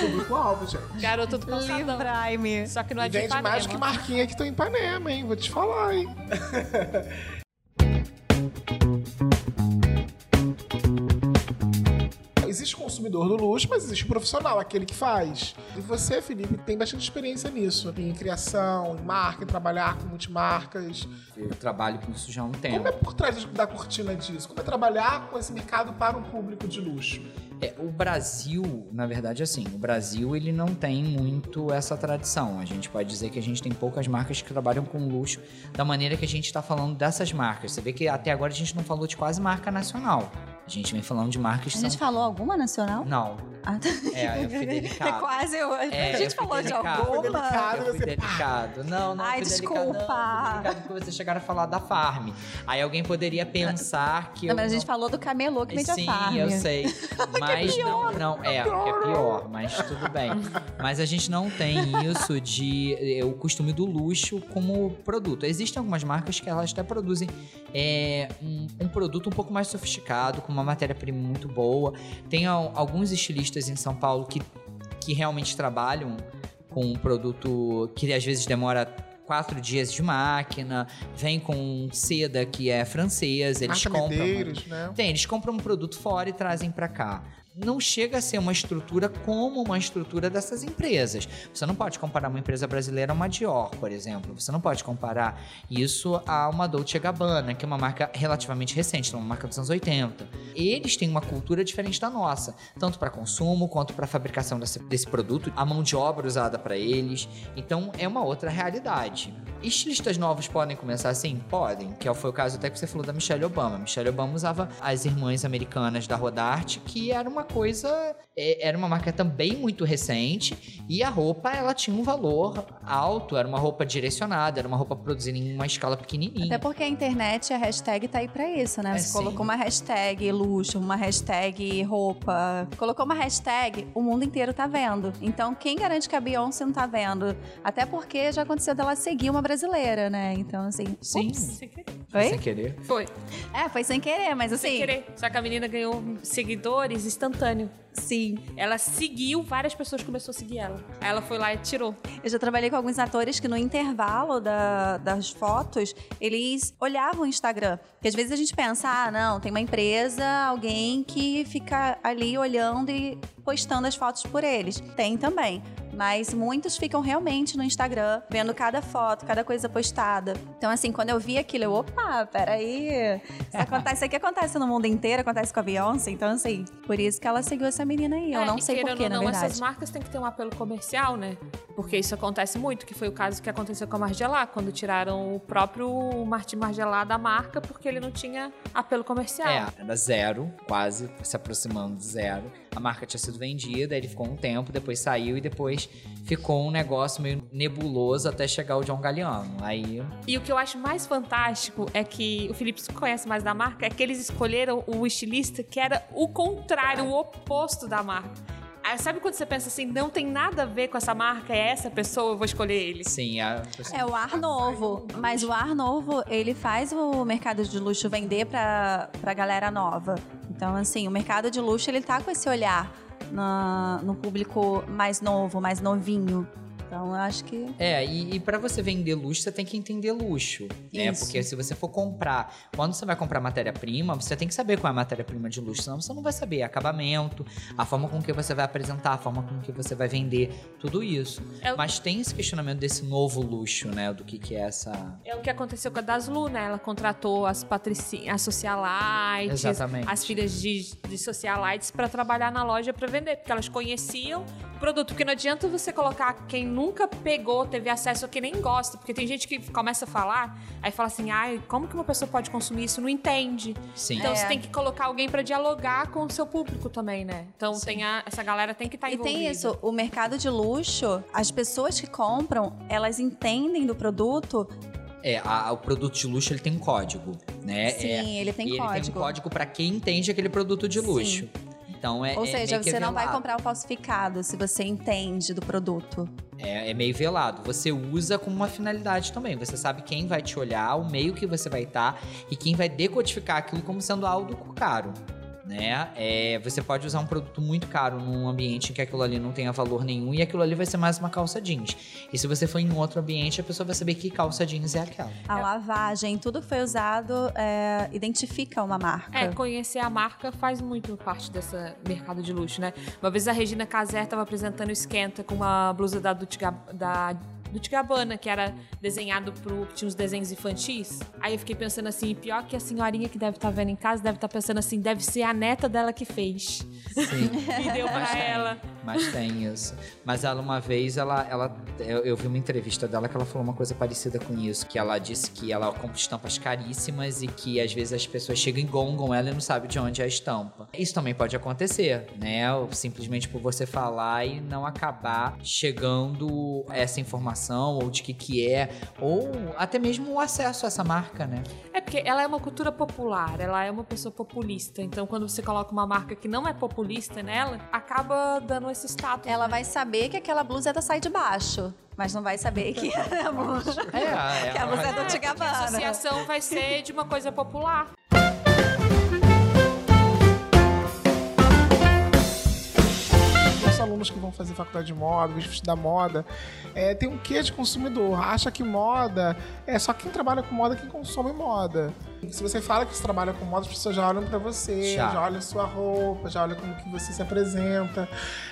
Público-alvo, gente. Garota do calçadão. Livrai-me. Só que não é E de vende mais que Ipanema. marquinha que tô em Ipanema, hein? Vou te falar, hein? Thank you. Existe consumo consumidor do luxo, mas existe o profissional, aquele que faz. E você, Felipe, tem bastante experiência nisso, em criação, em marca, em trabalhar com multimarcas. Eu trabalho com isso já há um tempo. Como é por trás da cortina disso? Como é trabalhar com esse mercado para um público de luxo? É, o Brasil, na verdade, assim, o Brasil ele não tem muito essa tradição. A gente pode dizer que a gente tem poucas marcas que trabalham com luxo da maneira que a gente está falando dessas marcas. Você vê que até agora a gente não falou de quase marca nacional. A gente vem falando de marcas A gente são... falou alguma nacional? Não. Ah, tá. É, eu fui delicado. É quase. Eu, É, a gente eu falou de alguma. Delicado. Eu fui delicado. Não, não, Ai, fui desculpa. delicado. Não, fui delicado porque vocês chegaram a falar da Farm. Aí alguém poderia pensar que Não, eu mas a gente não- falou do camelô que vem da Sim, farm. eu sei. Mas não, não, é, que é pior, mas tudo bem. Mas a gente não tem isso de eh, o costume do luxo como produto. Existem algumas marcas que elas até produzem é, um, um produto um pouco mais sofisticado, com uma matéria-prima muito boa. Tem al- alguns estilistas em São Paulo que, que realmente trabalham com um produto que às vezes demora quatro dias de máquina, vem com seda que é francesa, eles Marca compram. Medeiros, né? Tem, eles compram um produto fora e trazem para cá. Não chega a ser uma estrutura como uma estrutura dessas empresas. Você não pode comparar uma empresa brasileira a uma Dior, por exemplo. Você não pode comparar isso a uma Dolce Gabbana, que é uma marca relativamente recente, uma marca dos anos 80. Eles têm uma cultura diferente da nossa, tanto para consumo quanto para fabricação desse, desse produto, a mão de obra usada para eles. Então é uma outra realidade. Estilistas novos podem começar assim? Podem, que foi o caso até que você falou da Michelle Obama. Michelle Obama usava as irmãs americanas da Rodarte, que era uma coisa, é, era uma marca também muito recente, e a roupa ela tinha um valor alto, era uma roupa direcionada, era uma roupa produzida em uma escala pequenininha. Até porque a internet, a hashtag tá aí pra isso, né? É, Você sim. colocou uma hashtag luxo, uma hashtag roupa, colocou uma hashtag, o mundo inteiro tá vendo. Então, quem garante que a Beyoncé não tá vendo? Até porque já aconteceu dela seguir uma brasileira, né? Então, assim. Sim. ups. Sem querer. Oi? Sem querer. Foi, É, foi sem querer, mas assim. sem querer. Só que a menina ganhou seguidores instantâneo. Sim. Ela seguiu, várias pessoas começaram a seguir ela. Aí ela foi lá e tirou. Eu já trabalhei com alguns atores que no intervalo da- das fotos, eles olhavam o Instagram. Porque às vezes a gente pensa, ah, não, tem uma empresa, alguém que fica ali olhando e postando as fotos por eles. Tem também. Mas muitos ficam realmente no Instagram, vendo cada foto, cada coisa postada. Então, assim, quando eu vi aquilo, eu, opa, peraí. Isso, acontece, isso aqui acontece no mundo inteiro, acontece com a Beyoncé. Então, assim, por isso que ela seguiu essa menina aí. Eu É, não e sei porquê, na não, verdade. essas marcas têm que ter um apelo comercial, né? Porque isso acontece muito, que foi o caso que aconteceu com a Margiela, quando tiraram o próprio Martin Margiela da marca porque ele não tinha apelo comercial. É, era zero, quase se aproximando de zero. A marca tinha sido vendida, ele ficou um tempo, depois saiu e depois ficou um negócio meio nebuloso até chegar o John Galliano. Aí, E o que eu acho mais fantástico é que o Felipe conhece mais da marca, é que eles escolheram o estilista que era o contrário, o oposto da marca. Aí, sabe quando você pensa assim, não tem nada a ver com essa marca, é essa pessoa, eu vou escolher ele. sim, a É o ar novo, mas o ar novo, ele faz o mercado de luxo vender pra, pra galera nova. Então, assim, o mercado de luxo, ele tá com esse olhar na- no público mais novo, mais novinho. Então, eu acho que... É, e, e para você vender luxo, você tem que entender luxo, né? Isso. Porque se você for comprar, quando você vai comprar matéria-prima, você tem que saber qual é a matéria-prima de luxo, senão você não vai saber acabamento, a forma com que você vai apresentar, a forma com que você vai vender, tudo isso. É o- Mas tem esse questionamento desse novo luxo, né? Do que, que é essa. É o que aconteceu com a Daslu, né? Ela contratou as patricinhas, as socialites, Exatamente. as filhas de, de socialites pra trabalhar na loja pra vender, porque elas conheciam produto. Porque não adianta você colocar quem nunca pegou, teve acesso, ou que nem gosta, porque tem gente que começa a falar, aí fala assim, ai, como que uma pessoa pode consumir isso? Não entende. Sim. Então É. você tem que colocar alguém pra dialogar com o seu público também, né? Então Sim. tem a- essa galera tem que estar E envolvida. tem isso, o mercado de luxo, as pessoas que compram, elas entendem do produto. É, a- o produto de luxo ele tem um código, né? Sim, É, ele tem e código. Ele tem um código para quem entende aquele produto de luxo. Então é Ou é seja, você não vai comprar o falsificado se você entende do produto. É, é meio velado. Você usa com uma finalidade também. Você sabe quem vai te olhar, o meio que você vai estar e quem vai decodificar aquilo como sendo algo caro. Né? É, você pode usar um produto muito caro num ambiente em que aquilo ali não tenha valor nenhum e aquilo ali vai ser mais uma calça jeans. E se você for em outro ambiente, a pessoa vai saber que calça jeans é aquela. A lavagem, tudo que foi usado é, identifica uma marca. É, conhecer a marca faz muito parte desse mercado de luxo, né? Uma vez a Regina Casé estava apresentando o Esquenta com uma blusa da, Gab- da Dolce Gabbana, que era desenhado pro... Tinha uns desenhos infantis. Aí eu fiquei pensando assim, pior que a senhorinha que deve estar vendo em casa deve estar pensando assim, deve ser a neta dela que fez. Sim. E deu Mas pra tem, ela. Mas tem isso. Mas ela, uma vez, ela, ela eu, eu vi uma entrevista dela que ela falou uma coisa parecida com isso. Que ela disse que ela compra estampas caríssimas e que às vezes as pessoas chegam e gongam ela e não sabe de onde é a estampa. Isso também pode acontecer, né? Simplesmente por você falar e não acabar chegando essa informação ou de que que é, ou até mesmo o acesso a essa marca, né? É porque ela é uma cultura popular, ela é uma pessoa populista. Então, quando você coloca uma marca que não é populista nela, acaba dando esse status. Ela né? vai saber que aquela blusa é da sai de baixo, mas não vai saber que é a blusa, É, que a blusa é do É, porque a Gabbana. associação vai ser de uma coisa popular. Alunos que vão fazer faculdade de moda, vão estudar moda, é, tem um quê de consumidor. Acha que moda é só quem trabalha com moda quem consome moda. Se você fala que você trabalha com moda, as pessoas já olham pra você, Já. já, olham sua roupa, já olham como que você se apresenta.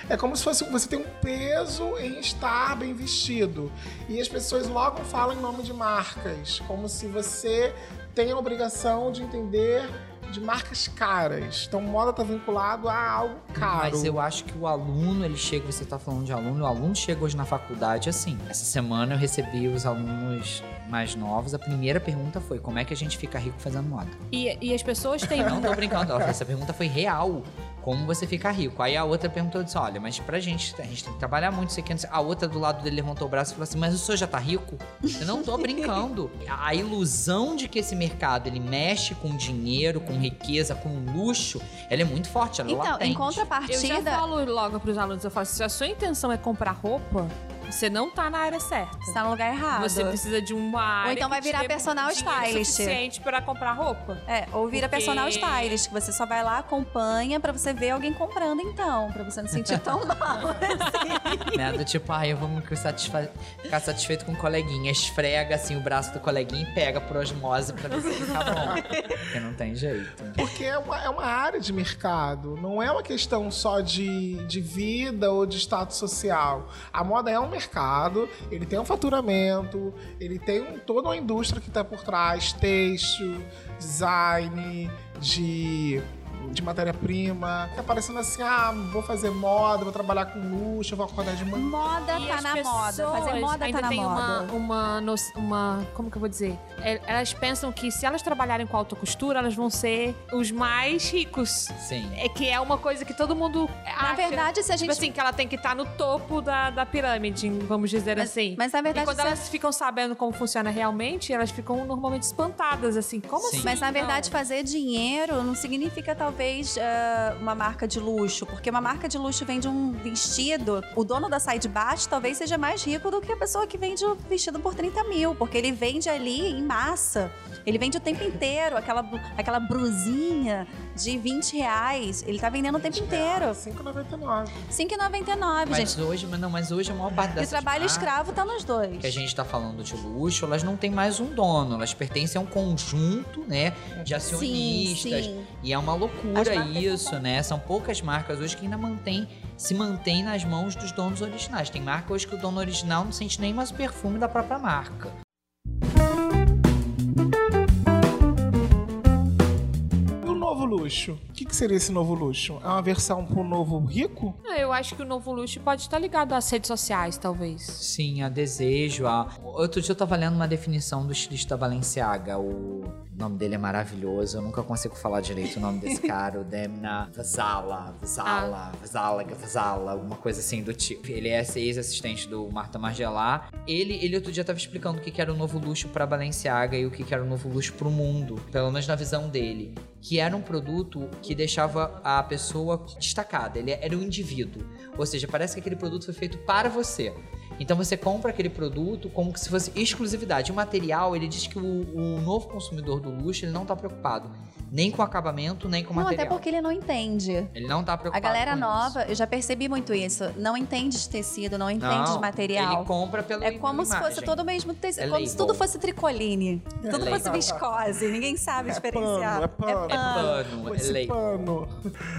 É como se fosse você tem um peso em estar bem vestido. E as pessoas logo falam em nome de marcas, como se você tem a obrigação de entender de marcas caras. Então, moda tá vinculado a algo caro. Mas eu acho que o aluno, ele chega, você tá falando de aluno, o aluno chega hoje na faculdade assim. Essa semana eu recebi os alunos mais novos. A primeira pergunta foi: como é que a gente fica rico fazendo moda? E, e as pessoas têm. Não tô brincando, essa pergunta foi real. Como você fica rico? Aí a outra perguntou disse: Olha, mas pra gente, a gente tem que trabalhar muito, sei." A outra do lado dele levantou o braço e falou assim: Mas o senhor já tá rico? Eu não tô brincando. A a ilusão de que esse mercado ele mexe com dinheiro, com riqueza, com luxo, ela é muito forte, ela é Então, latente. em Eu já contrapartida, falo logo pros alunos, eu falo, se a sua intenção é comprar roupa, você não tá na área certa. você tá no lugar errado. Você precisa de uma área então vai virar personal stylist. suficiente para comprar roupa. É, ou vira Porque- personal stylist, que você só vai lá, acompanha pra você ver alguém comprando então, pra você não sentir tão mal. Né? Do tipo, ah, eu vou me satisfa- ficar satisfeito com o coleguinha. Esfrega assim o braço do coleguinha e pega por osmose pra ver se fica bom. Porque não tem jeito. Porque é uma, é uma área de mercado, não é uma questão só de, de vida ou de status social. A moda é um mercado, ele tem um faturamento, ele tem um- toda uma indústria que está por trás, têxtil, design, de, de matéria-prima. Tá parecendo assim, ah, vou fazer moda, vou trabalhar com luxo, vou acordar de manhã. Moda E tá na moda. Fazer moda ainda tá na tem moda. Uma, uma, no- uma. Como que eu vou dizer? É, Elas pensam que se elas trabalharem com alta costura, elas vão ser os mais ricos. Sim. É que é uma coisa que todo mundo. Na acha. verdade, se a Tipo gente. assim, que ela tem que estar no topo da, da pirâmide, vamos dizer mas, assim. mas na e verdade. quando se- elas ficam sabendo como funciona realmente, elas ficam normalmente espantadas, assim. Como Sim. assim? Mas na Não. verdade, fazer dinheiro não significa talvez ah, uma marca de luxo, porque uma marca de luxo vende um vestido, o dono da sai de baixo talvez seja mais rico do que a pessoa que vende o vestido por 30 mil, porque ele vende ali em massa. Ele vende o tempo inteiro, aquela, aquela brusinha de 20 reais. Ele tá vendendo o tempo inteiro. 5,99. 5,99, Mas gente. hoje, mas não, mas hoje a maior parte E o trabalho marcas escravo tá nos dois. que a gente tá falando de luxo, elas não têm mais um dono, elas pertencem a um conjunto, né, de acionistas. sim. E é uma loucura isso, né? São poucas marcas hoje que ainda mantém, se mantém nas mãos dos donos originais. Tem marca hoje que o dono original não sente nem mais o perfume da própria marca. Luxo? O que, que seria esse novo luxo? É uma versão pro novo rico? Ah, Eu acho que o novo luxo pode estar ligado às redes sociais, talvez. Sim, a desejo. A... Outro dia eu tava lendo uma definição do estilista Balenciaga. O nome dele é maravilhoso. Eu nunca consigo falar direito o nome desse cara. O Demna Vazala, Vazala, Vazala, Vazala, alguma coisa assim do tipo. Ele é ex-assistente do Marta Margelá. Ele, ele outro dia tava explicando o que, que era o novo luxo pra Balenciaga e o que, que era o novo luxo pro mundo. Pelo menos na visão dele. Que era um produto que deixava a pessoa destacada. Ele era um indivíduo. Ou seja, parece que aquele produto foi feito para você. Então você compra aquele produto como se fosse exclusividade. O material, ele diz que o, o novo consumidor do luxo, ele não está preocupado Nem com acabamento, nem com Não, material. até porque ele não entende. Ele não tá A preocupado galera com nova, isso. eu já percebi muito isso, não entende de tecido, não entende Não, de material. Ele compra pela É como se imagem. fosse todo o mesmo tecido. É como se label. tudo fosse tricoline. tudo label. fosse viscose. Ninguém sabe É diferenciar. pano, é pano. É pano, é Esse label. pano.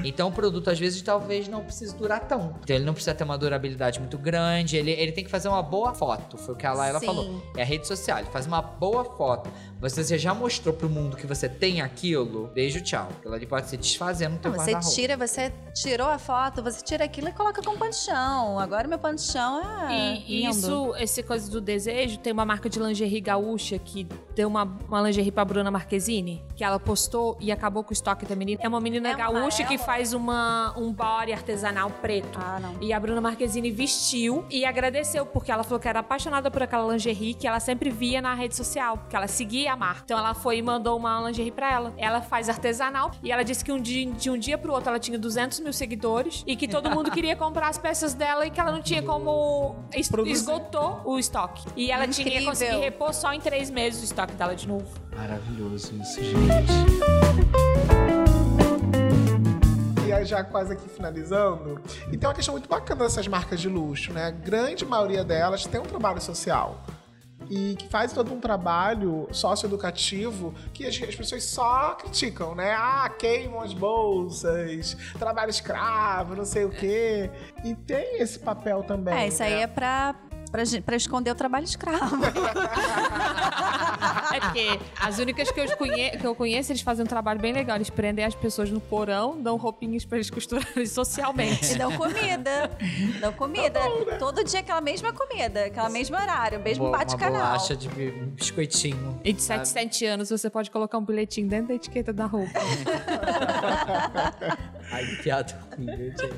Então o produto às vezes talvez não precise durar tanto. Então ele não precisa ter uma durabilidade muito grande. Ele, ele tem que fazer uma boa foto. Foi o que a Laila Sim. falou. É a rede social. Ele faz uma boa foto. Você, você já mostrou pro mundo que você tem aquilo. Beijo, tchau. Aquilo ali pode se desfazer no teu Não, você tira, você tirou a foto, você tira aquilo e coloca com pano de chão. Agora meu pano de chão é. E lindo. isso, esse coisa do desejo, tem uma marca de lingerie gaúcha que deu uma, uma lingerie pra Bruna Marquezine, que ela postou e acabou com o estoque da menina. É uma menina É uma gaúcha que ela? faz uma, um body artesanal preto. Ah, não. E a Bruna Marquezine vestiu e agradeceu, porque ela falou que era apaixonada por aquela lingerie que ela sempre via na rede social, porque ela seguia a marca. Então ela foi e mandou uma lingerie pra ela. Ela faz artesanal e ela disse que um dia, de um dia pro outro ela tinha 200 mil seguidores e que todo mundo queria comprar as peças dela e que ela não tinha como. es- Produzir. Esgotou o estoque. E ela tinha que Incrível. conseguir repor só em três meses o estoque dela de novo. Maravilhoso isso, gente. E aí, já quase aqui finalizando. E tem uma questão muito bacana dessas marcas de luxo, né? A grande maioria delas tem um trabalho social. E que faz todo um trabalho socioeducativo que as, as pessoas só criticam, né? Ah, queimam as bolsas, trabalho escravo, não sei o quê. E tem esse papel também. É, isso aí né? é pra, pra esconder o trabalho escravo. É porque as únicas que eu, conhe- que eu conheço, eles fazem um trabalho bem legal. Eles prendem as pessoas no porão, dão roupinhas pra eles costurarem socialmente. E dão comida. Dão comida. Tá Todo dia aquela mesma comida, aquele mesmo horário, mesmo bate-canal. Uma bolacha de bi- um biscoitinho. E de 7 7 anos você pode colocar um bilhetinho dentro da etiqueta da roupa. Ai, que piada gente.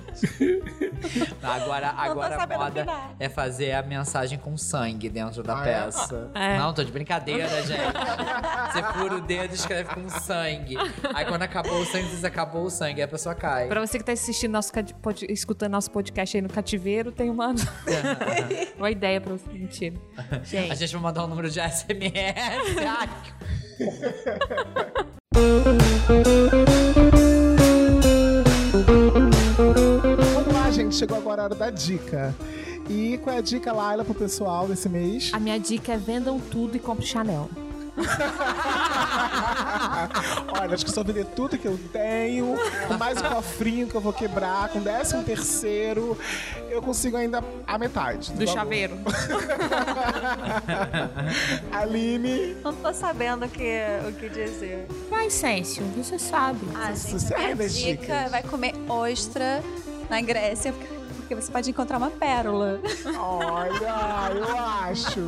Agora, agora a moda é fazer a mensagem com sangue dentro da Ah, é? peça. É. Não, tô de brincadeira, gente. Você fura o dedo e escreve com sangue. Aí quando acabou o sangue, diz acabou o sangue, aí a pessoa cai. Pra você que tá assistindo nosso, pod- escutando nosso podcast aí no cativeiro, tem uma, uma ideia pra você. Mentira. A Gente, gente vai mandar um número de SMS. Ai, Vamos lá, gente. Chegou agora a hora da dica. E qual é a dica, Laila, pro pessoal desse mês? a minha dica é vendam tudo e compre Chanel. Olha, acho que eu vender tudo que eu tenho, com mais um cofrinho que eu vou quebrar, com décimo terceiro, eu consigo ainda a metade. Do valor. chaveiro. Aline. Não tô sabendo o que, o que dizer. Vai, Sêncio, você sabe. Ah, Você gente, a sabe dica dicas? vai comer ostra na Grécia, porque- porque você pode encontrar uma pérola. Olha, eu acho.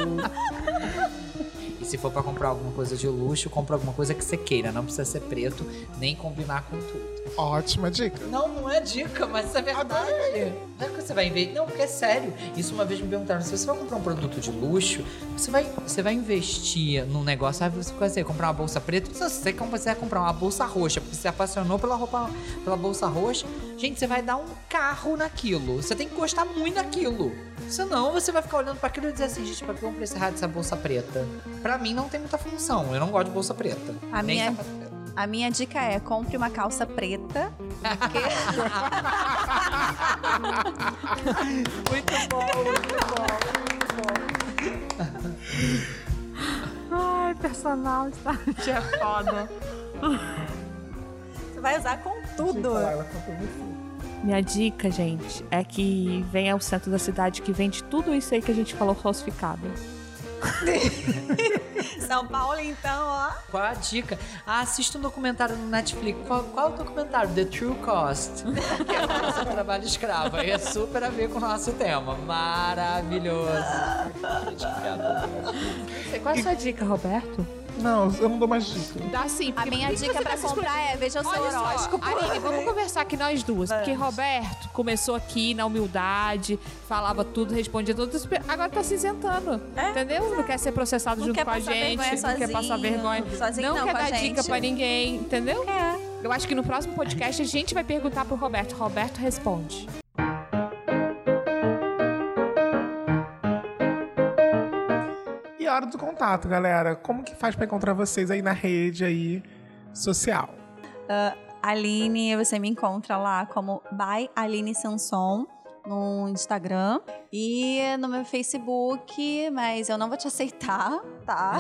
E se for pra comprar alguma coisa de luxo, compra alguma coisa que você queira. Não precisa ser preto, nem combinar com tudo. Ótima dica. Não, não é dica, mas isso é verdade. Não é que você vai investir. Não, porque é sério. Isso uma vez me perguntaram: se você vai comprar um produto de luxo, você vai, você vai investir num negócio. Ah, você vai fazer, comprar uma bolsa preta. Se você, vai comprar uma bolsa roxa, porque você se apaixonou pela roupa, pela bolsa roxa. Gente, você vai dar um carro naquilo. Você tem que gostar muito daquilo. Senão você vai ficar olhando pra aquilo e dizer assim: gente, pra que eu comprei esse raio dessa bolsa preta? Pra mim não tem muita função. Eu não gosto de bolsa preta. A nem minha- sapato preto. A minha dica é: compre uma calça preta. Porque Muito bom, muito bom, muito bom. Ai, personal está é foda. você vai usar com tudo. Conta você. Minha dica, gente, é que venha ao centro da cidade que vende tudo isso aí que a gente falou falsificado. São Paulo, então, ó. Qual a dica? Ah, assista um documentário no Netflix. Qual, qual o documentário? The True Cost. Que é o nosso trabalho escravo. E é super a ver com o nosso tema. Maravilhoso. Qual é a sua dica, Roberto? Não, eu não dou mais dica. Dá sim. A minha dica pra comprar é: veja o seu Olha só, horóscopo. Aline, vamos conversar aqui nós duas. Porque Roberto começou aqui na humildade, falava tudo, respondia tudo. Agora tá se isentando. É, entendeu? Não quer ser processado Não junto quer com a gente. Não quer passar vergonha. Sozinho não, quer com a dar dica gente. pra ninguém. Entendeu? É. Eu acho que no próximo podcast a gente vai perguntar pro Roberto. Roberto responde. Hora do contato, galera. Como que faz pra encontrar vocês aí na rede aí social? Ah, Aline, você me encontra lá como by Aline Sanson no Instagram e no meu Facebook, mas eu não vou te aceitar, tá?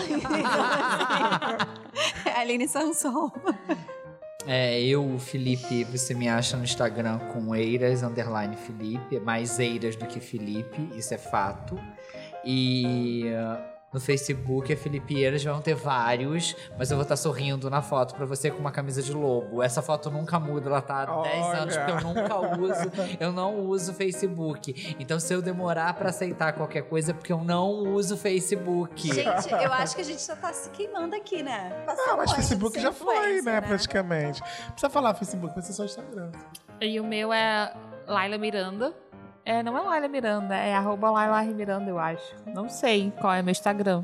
é Aline Sanson. É, eu, Felipe, você me acha no Instagram com Eiras, underline Felipe, mais Eiras do que Felipe, isso é fato. E uh, no Facebook é Felipe Eiras, vão ter vários, mas eu vou estar sorrindo na foto pra você com uma camisa de lobo. Essa foto nunca muda, ela tá há 10 Olha. anos que eu nunca uso, eu não uso Facebook. Então se eu demorar pra aceitar qualquer coisa é porque eu não uso Facebook. Gente, eu acho que a gente já tá se queimando aqui, né? Passou Ah, mas Facebook já foi, influencer, né, praticamente. Não precisa falar Facebook, vai ser só Instagram. E o meu é Laila Miranda. É, não é Laila Miranda, é arroba Laila. Miranda, eu acho. Não sei qual é meu Instagram.